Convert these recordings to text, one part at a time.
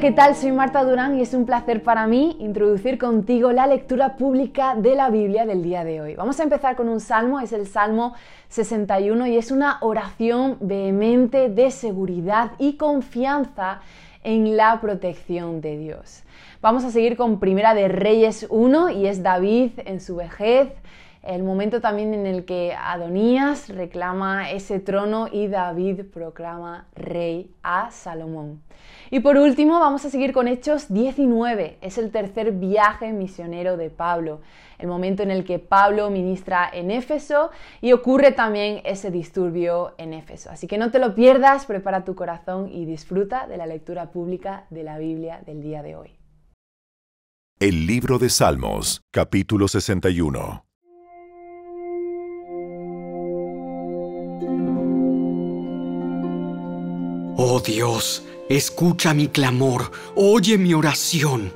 ¿qué tal? Soy Marta Durán y es un placer para mí introducir contigo la lectura pública de la Biblia del día de hoy. Vamos a empezar con un salmo, es el Salmo 61 y es una oración vehemente de seguridad y confianza en la protección de Dios. Vamos a seguir con Primera de Reyes 1 y es David en su vejez el momento también en el que Adonías reclama ese trono y David proclama rey a Salomón. Y por último vamos a seguir con Hechos 19, es el tercer viaje misionero de Pablo, el momento en el que Pablo ministra en Éfeso y ocurre también ese disturbio en Éfeso. Así que no te lo pierdas, prepara tu corazón y disfruta de la lectura pública de la Biblia del día de hoy. El libro de Salmos, capítulo 61. Oh Dios, escucha mi clamor, oye mi oración.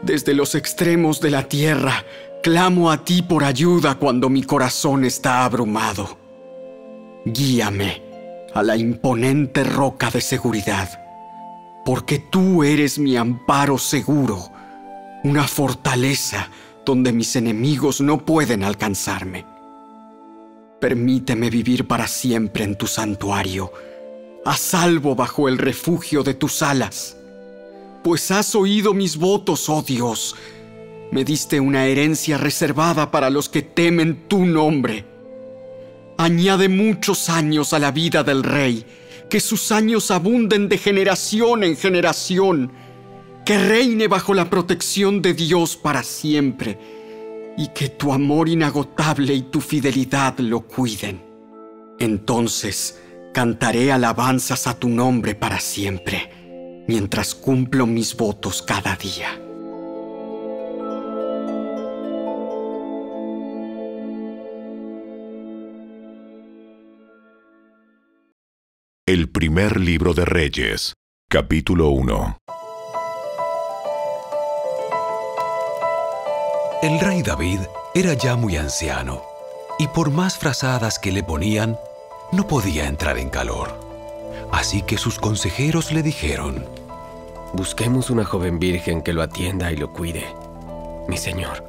Desde los extremos de la tierra, clamo a ti por ayuda cuando mi corazón está abrumado. Guíame a la imponente roca de seguridad, porque tú eres mi amparo seguro, una fortaleza donde mis enemigos no pueden alcanzarme. Permíteme vivir para siempre en tu santuario a salvo bajo el refugio de tus alas. Pues has oído mis votos, oh Dios. Me diste una herencia reservada para los que temen tu nombre. Añade muchos años a la vida del rey, que sus años abunden de generación en generación, que reine bajo la protección de Dios para siempre, y que tu amor inagotable y tu fidelidad lo cuiden. Entonces, Cantaré alabanzas a tu nombre para siempre, mientras cumplo mis votos cada día. El primer libro de Reyes, capítulo 1. El rey David era ya muy anciano, y por más frazadas que le ponían, no podía entrar en calor. Así que sus consejeros le dijeron, Busquemos una joven virgen que lo atienda y lo cuide. Mi señor,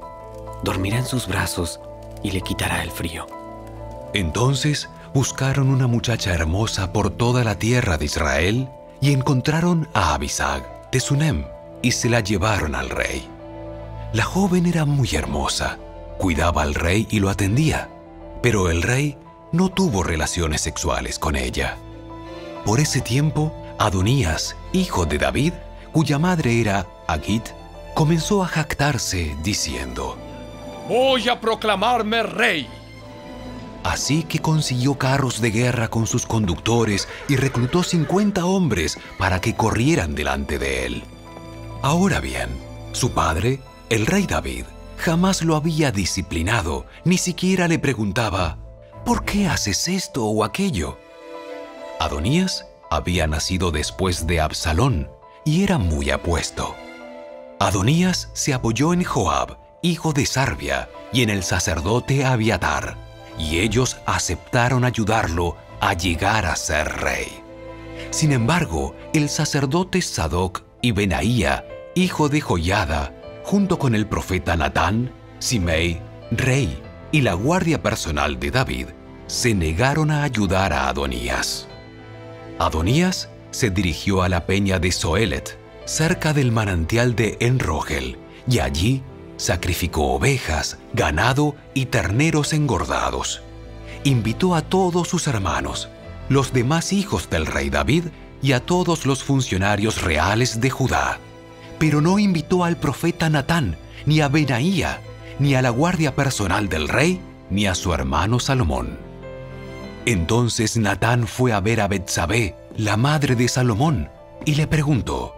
dormirá en sus brazos y le quitará el frío. Entonces buscaron una muchacha hermosa por toda la tierra de Israel y encontraron a Abisag de Sunem y se la llevaron al rey. La joven era muy hermosa, cuidaba al rey y lo atendía, pero el rey no tuvo relaciones sexuales con ella. Por ese tiempo, Adonías, hijo de David, cuya madre era Agit, comenzó a jactarse diciendo, Voy a proclamarme rey. Así que consiguió carros de guerra con sus conductores y reclutó 50 hombres para que corrieran delante de él. Ahora bien, su padre, el rey David, jamás lo había disciplinado, ni siquiera le preguntaba, ¿por qué haces esto o aquello? Adonías había nacido después de Absalón y era muy apuesto. Adonías se apoyó en Joab, hijo de Sarbia, y en el sacerdote Abiatar, y ellos aceptaron ayudarlo a llegar a ser rey. Sin embargo, el sacerdote Sadoc y Benaía, hijo de Joyada, junto con el profeta Natán, Simei, rey, y la guardia personal de David se negaron a ayudar a Adonías. Adonías se dirigió a la peña de Soelet, cerca del manantial de Enrogel, y allí sacrificó ovejas, ganado y terneros engordados. Invitó a todos sus hermanos, los demás hijos del rey David y a todos los funcionarios reales de Judá, pero no invitó al profeta Natán, ni a Benaía, ni a la guardia personal del rey, ni a su hermano Salomón. Entonces Natán fue a ver a Betsabé, la madre de Salomón, y le preguntó: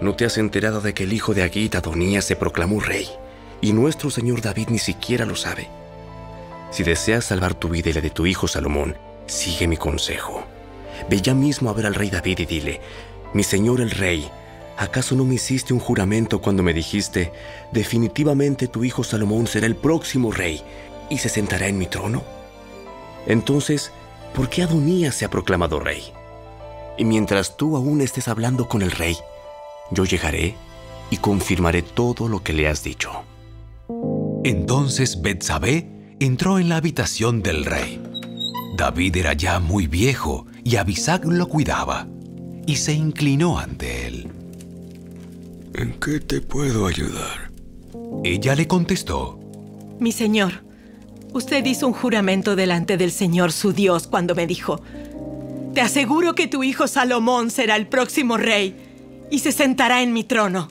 ¿No te has enterado de que el hijo de Agit Adonías se proclamó rey, y nuestro señor David ni siquiera lo sabe? Si deseas salvar tu vida y la de tu hijo Salomón, sigue mi consejo. Ve ya mismo a ver al rey David y dile: Mi señor el rey, ¿Acaso no me hiciste un juramento cuando me dijiste, definitivamente tu hijo Salomón será el próximo rey y se sentará en mi trono? Entonces, ¿por qué Adonías se ha proclamado rey? Y mientras tú aún estés hablando con el rey, yo llegaré y confirmaré todo lo que le has dicho. Entonces Betsabé entró en la habitación del rey. David era ya muy viejo y Abisac lo cuidaba, y se inclinó ante él. ¿En qué te puedo ayudar? Ella le contestó, Mi señor, usted hizo un juramento delante del Señor su Dios cuando me dijo, Te aseguro que tu hijo Salomón será el próximo rey y se sentará en mi trono.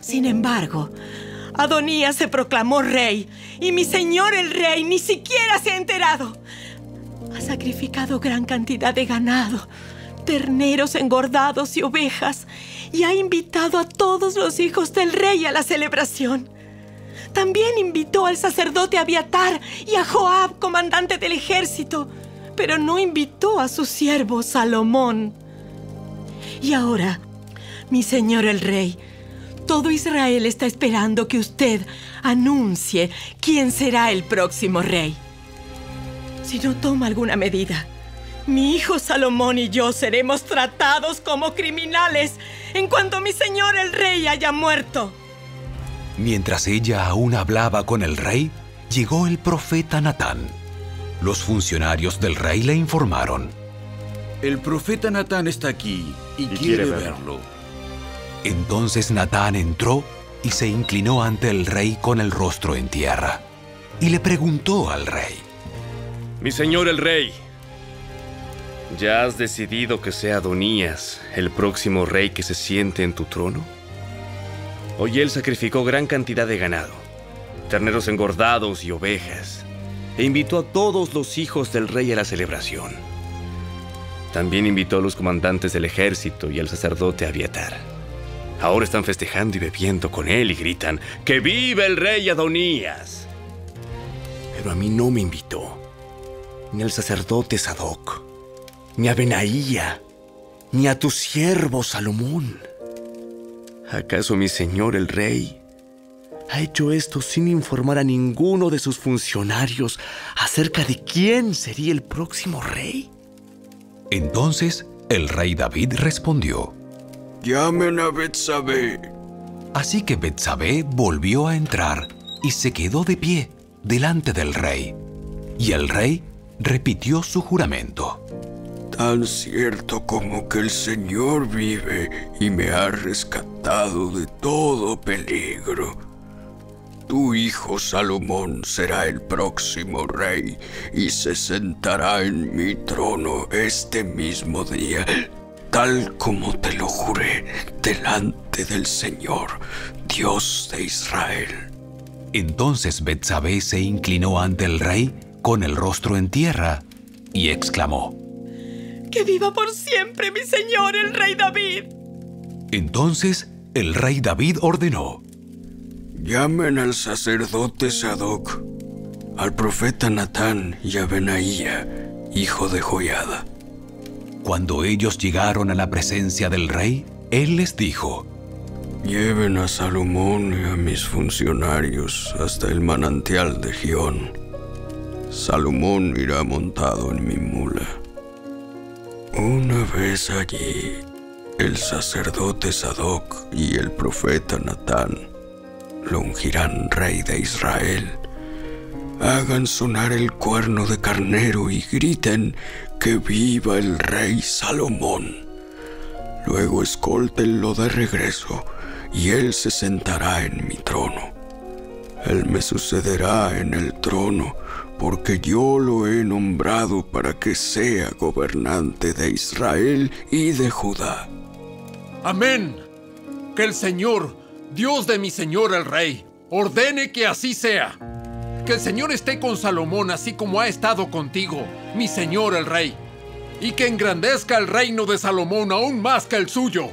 Sin embargo, Adonías se proclamó rey y mi señor el rey ni siquiera se ha enterado. Ha sacrificado gran cantidad de ganado, terneros engordados y ovejas, y ha invitado a todos los hijos del rey a la celebración. También invitó al sacerdote Abiatar y a Joab, comandante del ejército, pero no invitó a su siervo Salomón. Y ahora, mi señor el rey, todo Israel está esperando que usted anuncie quién será el próximo rey. Si no toma alguna medida, mi hijo Salomón y yo seremos tratados como criminales en cuanto mi señor el rey haya muerto. Mientras ella aún hablaba con el rey, llegó el profeta Natán. Los funcionarios del rey le informaron. El profeta Natán está aquí y, quiere, verlo. Entonces Natán entró y se inclinó ante el rey con el rostro en tierra. Y le preguntó al rey. Mi señor el rey, ¿ya has decidido que sea Adonías el próximo rey que se siente en tu trono? Hoy él sacrificó gran cantidad de ganado, terneros engordados y ovejas, e invitó a todos los hijos del rey a la celebración. También invitó a los comandantes del ejército y al sacerdote Abiatar. Ahora están festejando y bebiendo con él y gritan, ¡Que viva el rey Adonías! Pero a mí no me invitó, ni al sacerdote Sadoc, ni a Benaía, ni a tu siervo Salomón. ¿Acaso mi señor el rey ha hecho esto sin informar a ninguno de sus funcionarios acerca de quién sería el próximo rey? Entonces el rey David respondió. Llamen a Betsabé. Así que Betsabé volvió a entrar y se quedó de pie delante del rey. Y el rey repitió su juramento. Tan cierto como que el Señor vive y me ha rescatado de todo peligro. Tu hijo Salomón será el próximo rey y se sentará en mi trono este mismo día, tal como te lo juré delante del Señor, Dios de Israel. Entonces Betsabé se inclinó ante el rey con el rostro en tierra y exclamó: ¡Que viva por siempre mi señor el rey David! Entonces el rey David ordenó: Llamen al sacerdote Sadoc, al profeta Natán y a Benaía, hijo de Joiada. Cuando ellos llegaron a la presencia del rey, él les dijo: Lleven a Salomón y a mis funcionarios hasta el manantial de Gión. Salomón irá montado en mi mula. Una vez allí, el sacerdote Sadoc y el profeta Natán lo ungirán rey de Israel. Hagan sonar el cuerno de carnero y griten que viva el rey Salomón. Luego escóltenlo de regreso y él se sentará en mi trono. Él me sucederá en el trono porque yo lo he nombrado para que sea gobernante de Israel y de Judá. Amén. Que el Señor, Dios de mi Señor el Rey, ordene que así sea. Que el Señor esté con Salomón así como ha estado contigo, mi Señor el Rey. Y que engrandezca el reino de Salomón aún más que el suyo.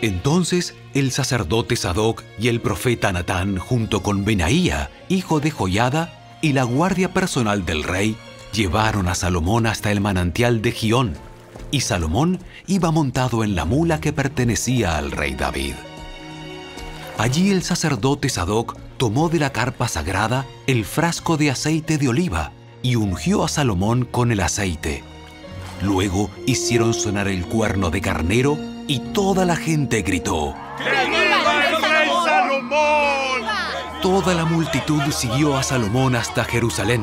Entonces el sacerdote Sadoc y el profeta Natán, junto con Benaía, hijo de Joiada, y la guardia personal del rey, llevaron a Salomón hasta el manantial de Gión, y Salomón iba montado en la mula que pertenecía al rey David. Allí el sacerdote Sadoc tomó de la carpa sagrada el frasco de aceite de oliva y ungió a Salomón con el aceite. Luego hicieron sonar el cuerno de carnero y toda la gente gritó. Toda la multitud siguió a Salomón hasta Jerusalén,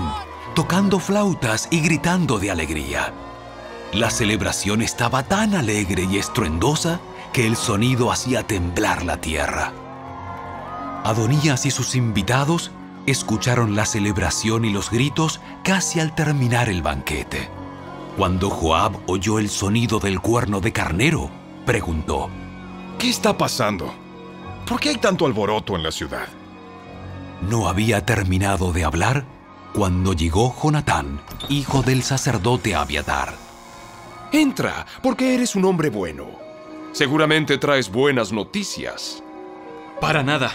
tocando flautas y gritando de alegría. La celebración estaba tan alegre y estruendosa que el sonido hacía temblar la tierra. Adonías y sus invitados escucharon la celebración y los gritos casi al terminar el banquete. Cuando Joab oyó el sonido del cuerno de carnero, preguntó, ¿Qué está pasando? ¿Por qué hay tanto alboroto en la ciudad? No había terminado de hablar cuando llegó Jonatán, hijo del sacerdote Abiatar. Entra, porque eres un hombre bueno. Seguramente traes buenas noticias. Para nada.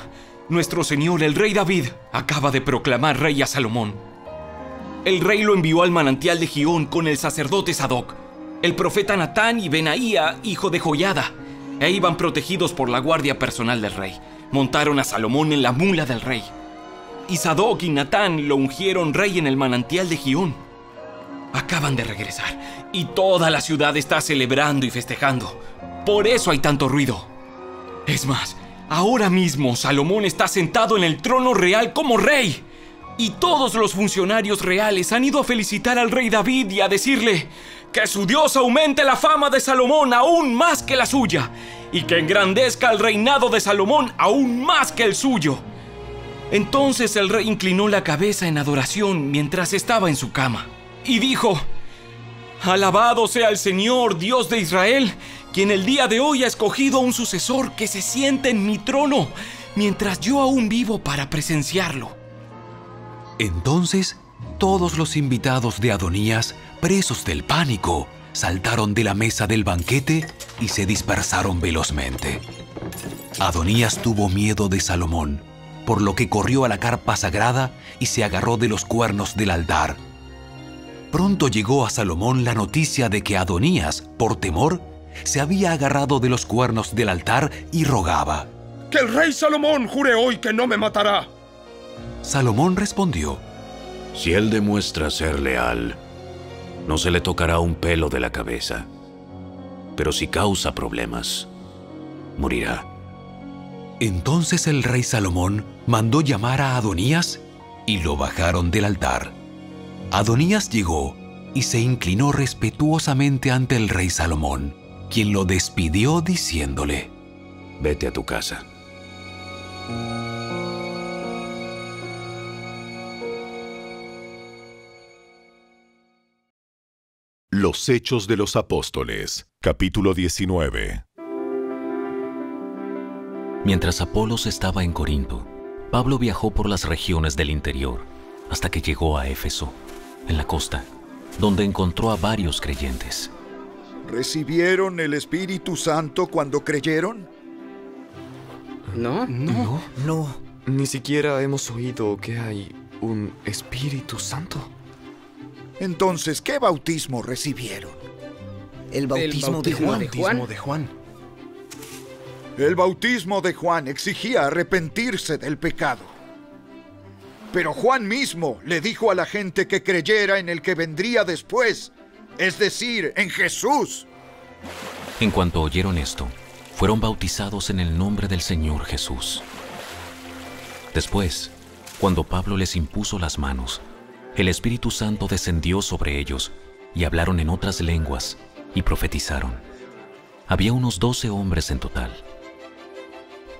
Nuestro señor, el rey David, acaba de proclamar rey a Salomón. El rey lo envió al manantial de Gión con el sacerdote Sadoc, el profeta Natán y Benaía, hijo de Joyada, e iban protegidos por la guardia personal del rey. Montaron a Salomón en la mula del rey. Y Sadoc y Natán lo ungieron rey en el manantial de Gión. Acaban de regresar y toda la ciudad está celebrando y festejando. Por eso hay tanto ruido. Es más, ahora mismo Salomón está sentado en el trono real como rey. Y todos los funcionarios reales han ido a felicitar al rey David y a decirle que su Dios aumente la fama de Salomón aún más que la suya y que engrandezca el reinado de Salomón aún más que el suyo. Entonces el rey inclinó la cabeza en adoración mientras estaba en su cama y dijo, Alabado sea el Señor, Dios de Israel, quien el día de hoy ha escogido a un sucesor que se siente en mi trono, mientras yo aún vivo para presenciarlo. Entonces, todos los invitados de Adonías, presos del pánico, saltaron de la mesa del banquete y se dispersaron velozmente. Adonías tuvo miedo de Salomón, por lo que corrió a la carpa sagrada y se agarró de los cuernos del altar. Pronto llegó a Salomón la noticia de que Adonías, por temor, se había agarrado de los cuernos del altar y rogaba. Que el rey Salomón jure hoy que no me matará. Salomón respondió, Si él demuestra ser leal, no se le tocará un pelo de la cabeza. Pero si causa problemas, morirá. Entonces el rey Salomón mandó llamar a Adonías y lo bajaron del altar. Adonías llegó y se inclinó respetuosamente ante el rey Salomón, quien lo despidió diciéndole, Vete a tu casa. Los Hechos de los Apóstoles, capítulo 19. Mientras Apolos estaba en Corinto, Pablo viajó por las regiones del interior hasta que llegó a Éfeso, en la costa, donde encontró a varios creyentes. ¿Recibieron el Espíritu Santo cuando creyeron? No, no, no. Ni siquiera hemos oído que hay un Espíritu Santo. Entonces, ¿qué bautismo recibieron? El bautismo, el de, Juan. El bautismo de Juan. El bautismo de Juan exigía arrepentirse del pecado. Pero Juan mismo le dijo a la gente que creyera en el que vendría después, es decir, en Jesús. En cuanto oyeron esto, fueron bautizados en el nombre del Señor Jesús. Después, cuando Pablo les impuso las manos, el Espíritu Santo descendió sobre ellos y hablaron en otras lenguas y profetizaron. Había unos doce hombres en total.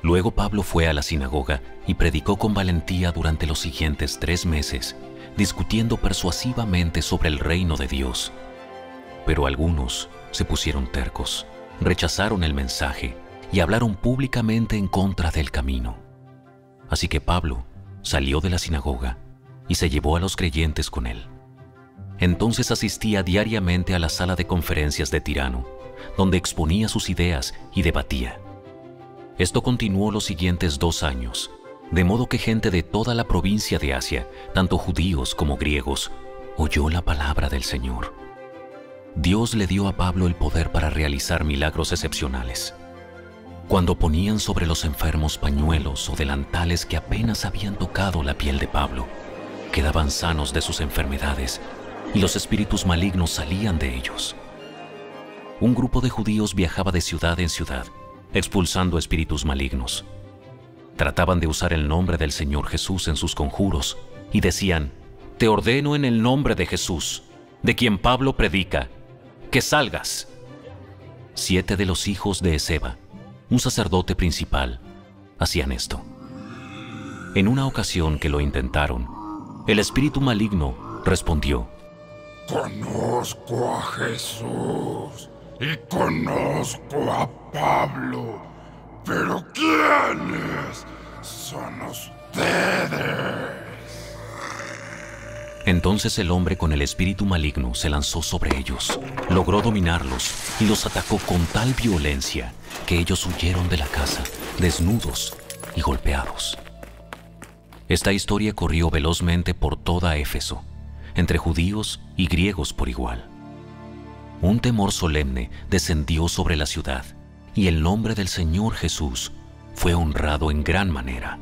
Luego Pablo fue a la sinagoga y predicó con valentía durante los siguientes tres meses, discutiendo persuasivamente sobre el reino de Dios. Pero algunos se pusieron tercos, rechazaron el mensaje y hablaron públicamente en contra del camino. Así que Pablo salió de la sinagoga y se llevó a los creyentes con él. Entonces asistía diariamente a la sala de conferencias de Tirano, donde exponía sus ideas y debatía. Esto continuó los siguientes dos años, de modo que gente de toda la provincia de Asia, tanto judíos como griegos, oyó la palabra del Señor. Dios le dio a Pablo el poder para realizar milagros excepcionales. Cuando ponían sobre los enfermos pañuelos o delantales que apenas habían tocado la piel de Pablo, quedaban sanos de sus enfermedades y los espíritus malignos salían de ellos. un grupo de judíos viajaba de ciudad en ciudad, expulsando espíritus malignos. Trataban de usar el nombre del Señor Jesús en sus conjuros y decían, Te ordeno en el nombre de Jesús, de quien Pablo predica, que salgas. Siete de los hijos de Ezeba, un sacerdote principal, hacían esto. En una ocasión que lo intentaron, el espíritu maligno respondió, Conozco a Jesús y conozco a Pablo, pero ¿quiénes son ustedes? Entonces el hombre con el espíritu maligno se lanzó sobre ellos, logró dominarlos y los atacó con tal violencia que ellos huyeron de la casa, desnudos y golpeados. Esta historia corrió velozmente por toda Éfeso, entre judíos y griegos por igual. Un temor solemne descendió sobre la ciudad y el nombre del Señor Jesús fue honrado en gran manera.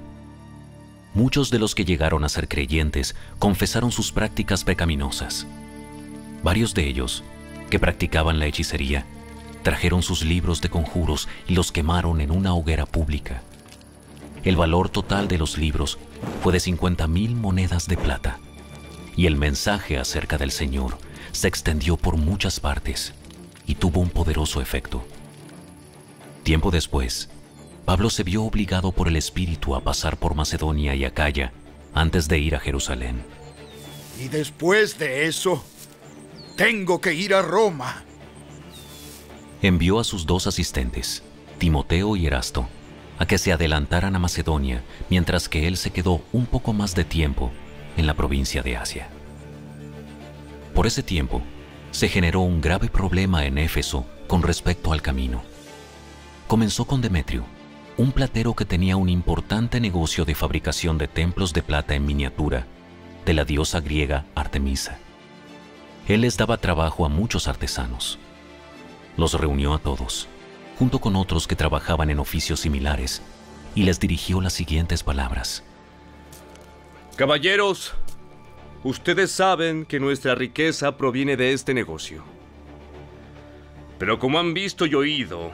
Muchos de los que llegaron a ser creyentes confesaron sus prácticas pecaminosas. Varios de ellos, que practicaban la hechicería, trajeron sus libros de conjuros y los quemaron en una hoguera pública. El valor total de los libros fue de 50 mil monedas de plata, y el mensaje acerca del Señor se extendió por muchas partes y tuvo un poderoso efecto. Tiempo después, Pablo se vio obligado por el Espíritu a pasar por Macedonia y Acaya antes de ir a Jerusalén. Y después de eso, tengo que ir a Roma. Envió a sus dos asistentes, Timoteo y Erasto, a que se adelantaran a Macedonia, mientras que él se quedó un poco más de tiempo en la provincia de Asia. Por ese tiempo, se generó un grave problema en Éfeso con respecto al camino. Comenzó con Demetrio, un platero que tenía un importante negocio de fabricación de templos de plata en miniatura de la diosa griega Artemisa. Él les daba trabajo a muchos artesanos. Los reunió a todos, junto con otros que trabajaban en oficios similares, y les dirigió las siguientes palabras. Caballeros, ustedes saben que nuestra riqueza proviene de este negocio. Pero como han visto y oído,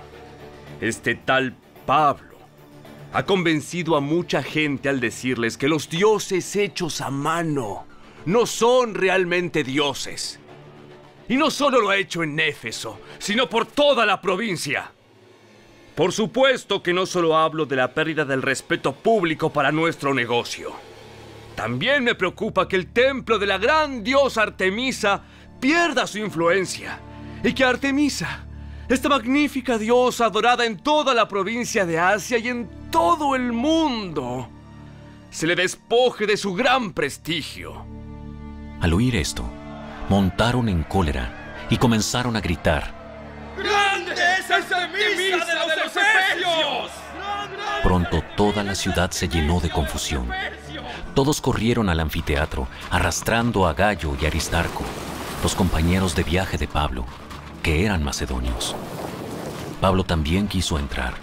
este tal Pablo ha convencido a mucha gente al decirles que los dioses hechos a mano no son realmente dioses. Y no solo lo ha hecho en Éfeso, sino por toda la provincia. Por supuesto que no solo hablo de la pérdida del respeto público para nuestro negocio. También me preocupa que el templo de la gran diosa Artemisa pierda su influencia y que Artemisa, esta magnífica diosa adorada en toda la provincia de Asia y en todo el mundo, se le despoje de su gran prestigio. Al oír esto, montaron en cólera y comenzaron a gritar. ¡Grande es Artemisa de los Efesios! Pronto toda la ciudad se llenó de confusión. Todos corrieron al anfiteatro, arrastrando a Gallo y Aristarco, los compañeros de viaje de Pablo, que eran macedonios. Pablo también quiso entrar,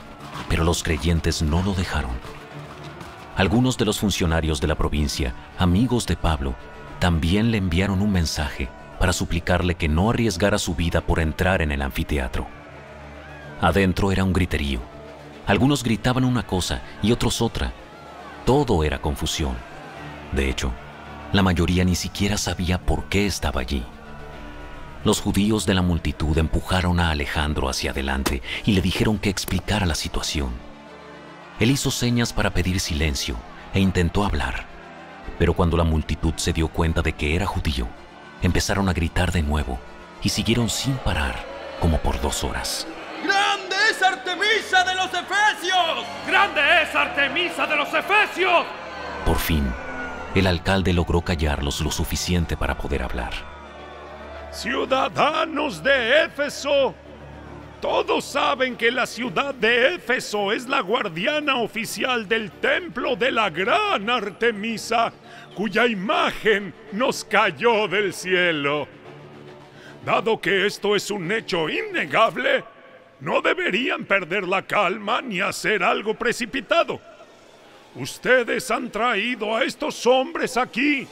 pero los creyentes no lo dejaron. Algunos de los funcionarios de la provincia, amigos de Pablo, también le enviaron un mensaje para suplicarle que no arriesgara su vida por entrar en el anfiteatro. Adentro era un griterío. Algunos gritaban una cosa y otros otra. Todo era confusión. De hecho, la mayoría ni siquiera sabía por qué estaba allí. Los judíos de la multitud empujaron a Alejandro hacia adelante y le dijeron que explicara la situación. Él hizo señas para pedir silencio e intentó hablar, pero cuando la multitud se dio cuenta de que era judío, empezaron a gritar de nuevo y siguieron sin parar como por dos horas. ¡Grande es Artemisa de los Efesios! ¡Grande es Artemisa de los Efesios! Por fin, el alcalde logró callarlos lo suficiente para poder hablar. Ciudadanos de Éfeso, todos saben que la ciudad de Éfeso es la guardiana oficial del templo de la gran Artemisa, cuya imagen nos cayó del cielo. Dado que esto es un hecho innegable, no deberían perder la calma ni hacer algo precipitado. Ustedes han traído a estos hombres aquí,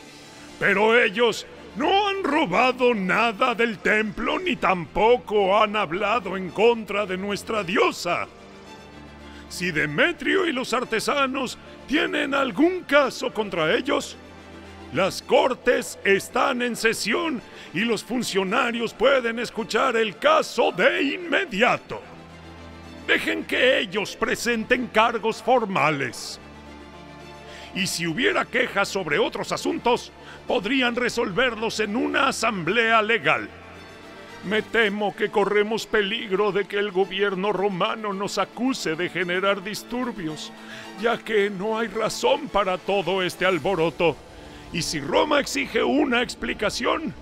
pero ellos No han robado nada del templo ni tampoco han hablado en contra de nuestra diosa. Si Demetrio y los artesanos tienen algún caso contra ellos, las cortes están en sesión y los funcionarios pueden escuchar el caso de inmediato. Dejen que ellos presenten cargos formales. Y si hubiera quejas sobre otros asuntos, podrían resolverlos en una asamblea legal. Me temo que corremos peligro de que el gobierno romano nos acuse de generar disturbios, ya que no hay razón para todo este alboroto. Y si Roma exige una explicación,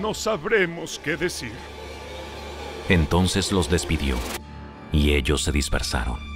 no sabremos qué decir. Entonces los despidió, y ellos se dispersaron.